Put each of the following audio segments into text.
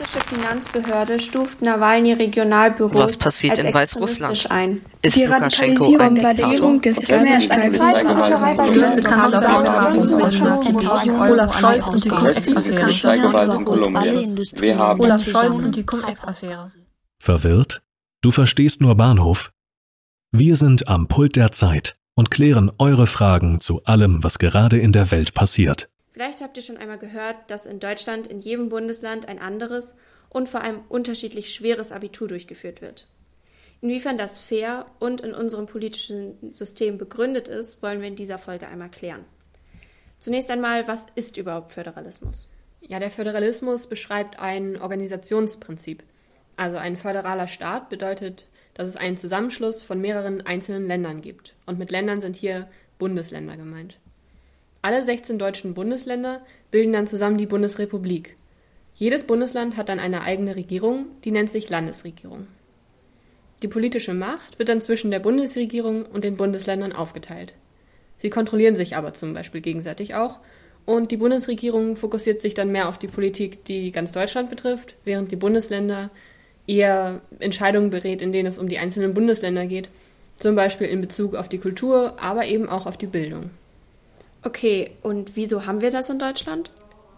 russische Finanzbehörde stuft Nawalny-Regionalbüros Was passiert als in Weißrussland? ein. Ist Die Lukaschenko ein Bombardierung Diktator? des. Olaf Scholz und die Cum-Ex-Affäre. Olaf Scholz und die Cum-Ex-Affäre. Verwirrt? Du verstehst nur Bahnhof? Wir sind am Pult der Zeit und klären eure Fragen zu allem, was gerade in der Welt passiert. Vielleicht habt ihr schon einmal gehört, dass in Deutschland in jedem Bundesland ein anderes und vor allem unterschiedlich schweres Abitur durchgeführt wird. Inwiefern das fair und in unserem politischen System begründet ist, wollen wir in dieser Folge einmal klären. Zunächst einmal, was ist überhaupt Föderalismus? Ja, der Föderalismus beschreibt ein Organisationsprinzip. Also ein föderaler Staat bedeutet, dass es einen Zusammenschluss von mehreren einzelnen Ländern gibt. Und mit Ländern sind hier Bundesländer gemeint. Alle 16 deutschen Bundesländer bilden dann zusammen die Bundesrepublik. Jedes Bundesland hat dann eine eigene Regierung, die nennt sich Landesregierung. Die politische Macht wird dann zwischen der Bundesregierung und den Bundesländern aufgeteilt. Sie kontrollieren sich aber zum Beispiel gegenseitig auch und die Bundesregierung fokussiert sich dann mehr auf die Politik, die ganz Deutschland betrifft, während die Bundesländer eher Entscheidungen berät, in denen es um die einzelnen Bundesländer geht, zum Beispiel in Bezug auf die Kultur, aber eben auch auf die Bildung. Okay, und wieso haben wir das in Deutschland?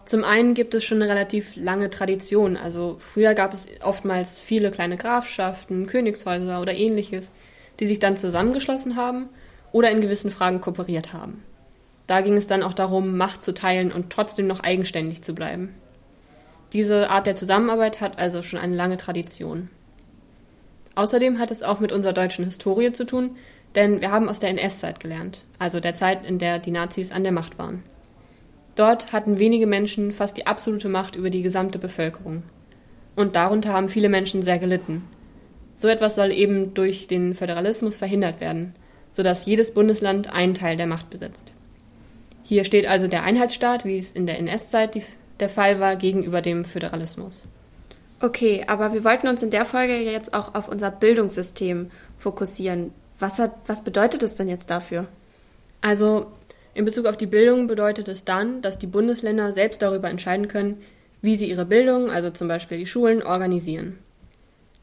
Zum einen gibt es schon eine relativ lange Tradition. Also früher gab es oftmals viele kleine Grafschaften, Königshäuser oder ähnliches, die sich dann zusammengeschlossen haben oder in gewissen Fragen kooperiert haben. Da ging es dann auch darum, Macht zu teilen und trotzdem noch eigenständig zu bleiben. Diese Art der Zusammenarbeit hat also schon eine lange Tradition. Außerdem hat es auch mit unserer deutschen Historie zu tun, denn wir haben aus der NS-Zeit gelernt, also der Zeit, in der die Nazis an der Macht waren. Dort hatten wenige Menschen fast die absolute Macht über die gesamte Bevölkerung. Und darunter haben viele Menschen sehr gelitten. So etwas soll eben durch den Föderalismus verhindert werden, sodass jedes Bundesland einen Teil der Macht besitzt. Hier steht also der Einheitsstaat, wie es in der NS-Zeit der Fall war, gegenüber dem Föderalismus. Okay, aber wir wollten uns in der Folge jetzt auch auf unser Bildungssystem fokussieren. Was, hat, was bedeutet es denn jetzt dafür? Also in Bezug auf die Bildung bedeutet es dann, dass die Bundesländer selbst darüber entscheiden können, wie sie ihre Bildung, also zum Beispiel die Schulen, organisieren.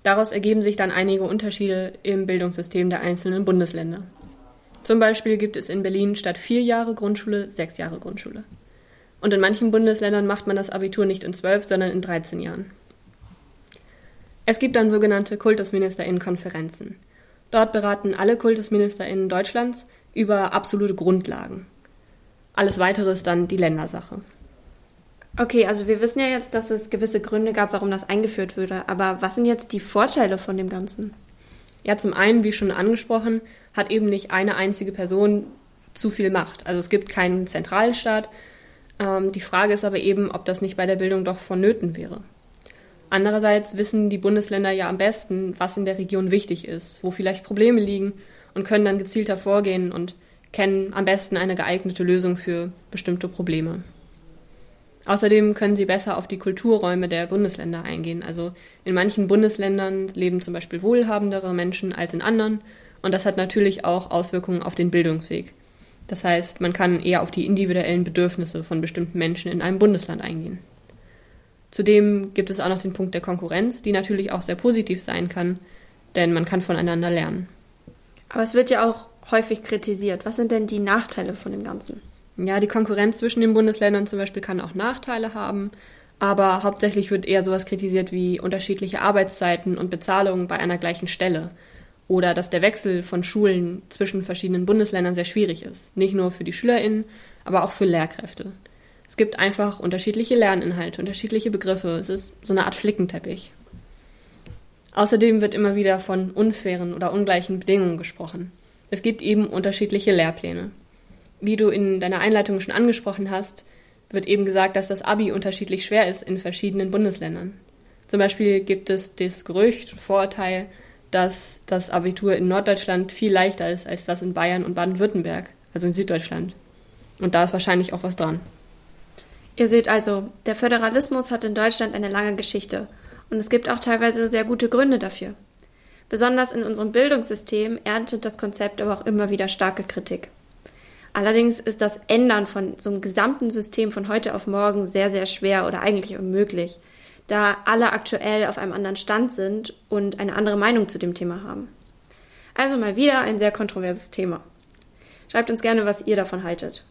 Daraus ergeben sich dann einige Unterschiede im Bildungssystem der einzelnen Bundesländer. Zum Beispiel gibt es in Berlin statt vier Jahre Grundschule sechs Jahre Grundschule. Und in manchen Bundesländern macht man das Abitur nicht in zwölf, sondern in 13 Jahren. Es gibt dann sogenannte Kultusministerinnenkonferenzen. Dort beraten alle Kultusministerinnen Deutschlands über absolute Grundlagen. Alles weitere ist dann die Ländersache. Okay, also wir wissen ja jetzt, dass es gewisse Gründe gab, warum das eingeführt wurde. Aber was sind jetzt die Vorteile von dem Ganzen? Ja, zum einen, wie schon angesprochen, hat eben nicht eine einzige Person zu viel Macht. Also es gibt keinen Zentralstaat. Ähm, die Frage ist aber eben, ob das nicht bei der Bildung doch vonnöten wäre. Andererseits wissen die Bundesländer ja am besten, was in der Region wichtig ist, wo vielleicht Probleme liegen und können dann gezielter vorgehen und kennen am besten eine geeignete Lösung für bestimmte Probleme. Außerdem können sie besser auf die Kulturräume der Bundesländer eingehen. Also in manchen Bundesländern leben zum Beispiel wohlhabendere Menschen als in anderen und das hat natürlich auch Auswirkungen auf den Bildungsweg. Das heißt, man kann eher auf die individuellen Bedürfnisse von bestimmten Menschen in einem Bundesland eingehen. Zudem gibt es auch noch den Punkt der Konkurrenz, die natürlich auch sehr positiv sein kann, denn man kann voneinander lernen. Aber es wird ja auch häufig kritisiert. Was sind denn die Nachteile von dem Ganzen? Ja, die Konkurrenz zwischen den Bundesländern zum Beispiel kann auch Nachteile haben, aber hauptsächlich wird eher sowas kritisiert wie unterschiedliche Arbeitszeiten und Bezahlungen bei einer gleichen Stelle oder dass der Wechsel von Schulen zwischen verschiedenen Bundesländern sehr schwierig ist, nicht nur für die Schülerinnen, aber auch für Lehrkräfte. Es gibt einfach unterschiedliche Lerninhalte, unterschiedliche Begriffe. Es ist so eine Art Flickenteppich. Außerdem wird immer wieder von unfairen oder ungleichen Bedingungen gesprochen. Es gibt eben unterschiedliche Lehrpläne. Wie du in deiner Einleitung schon angesprochen hast, wird eben gesagt, dass das Abi unterschiedlich schwer ist in verschiedenen Bundesländern. Zum Beispiel gibt es das Gerücht, Vorurteil, dass das Abitur in Norddeutschland viel leichter ist als das in Bayern und Baden-Württemberg, also in Süddeutschland. Und da ist wahrscheinlich auch was dran. Ihr seht also, der Föderalismus hat in Deutschland eine lange Geschichte und es gibt auch teilweise sehr gute Gründe dafür. Besonders in unserem Bildungssystem erntet das Konzept aber auch immer wieder starke Kritik. Allerdings ist das Ändern von so einem gesamten System von heute auf morgen sehr, sehr schwer oder eigentlich unmöglich. da alle aktuell auf einem anderen Stand sind und eine andere Meinung zu dem Thema haben. Also mal wieder ein sehr kontroverses Thema. Schreibt uns gerne, was ihr davon haltet.